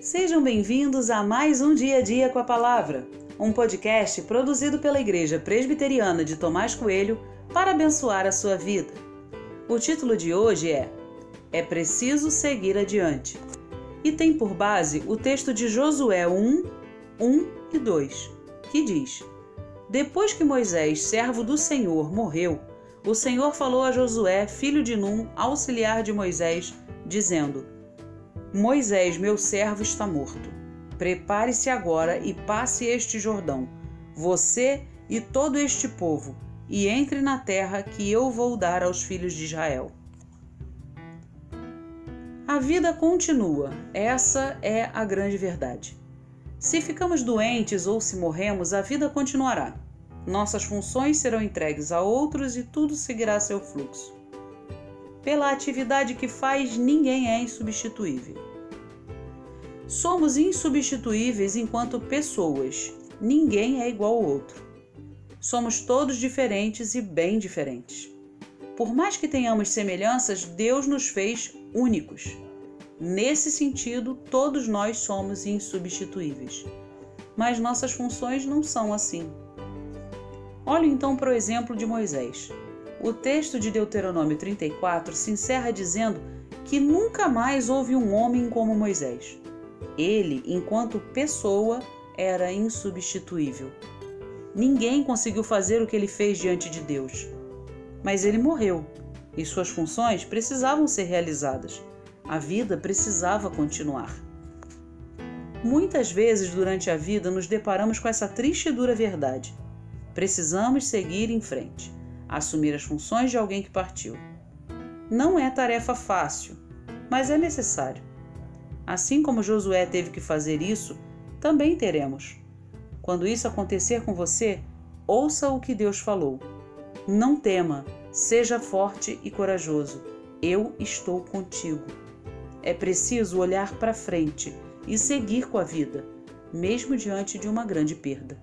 Sejam bem-vindos a mais um Dia a Dia com a Palavra, um podcast produzido pela Igreja Presbiteriana de Tomás Coelho para abençoar a sua vida. O título de hoje é É Preciso Seguir Adiante e tem por base o texto de Josué 1, 1 e 2, que diz: Depois que Moisés, servo do Senhor, morreu, o Senhor falou a Josué, filho de Num, auxiliar de Moisés, dizendo: Moisés, meu servo, está morto. Prepare-se agora e passe este Jordão, você e todo este povo, e entre na terra que eu vou dar aos filhos de Israel. A vida continua, essa é a grande verdade. Se ficamos doentes ou se morremos, a vida continuará. Nossas funções serão entregues a outros e tudo seguirá seu fluxo. Pela atividade que faz, ninguém é insubstituível. Somos insubstituíveis enquanto pessoas. Ninguém é igual ao outro. Somos todos diferentes e bem diferentes. Por mais que tenhamos semelhanças, Deus nos fez únicos. Nesse sentido, todos nós somos insubstituíveis. Mas nossas funções não são assim. Olhe então para o exemplo de Moisés. O texto de Deuteronômio 34 se encerra dizendo que nunca mais houve um homem como Moisés. Ele, enquanto pessoa, era insubstituível. Ninguém conseguiu fazer o que ele fez diante de Deus. Mas ele morreu e suas funções precisavam ser realizadas. A vida precisava continuar. Muitas vezes durante a vida nos deparamos com essa triste e dura verdade. Precisamos seguir em frente, assumir as funções de alguém que partiu. Não é tarefa fácil, mas é necessário. Assim como Josué teve que fazer isso, também teremos. Quando isso acontecer com você, ouça o que Deus falou. Não tema, seja forte e corajoso. Eu estou contigo. É preciso olhar para frente e seguir com a vida, mesmo diante de uma grande perda.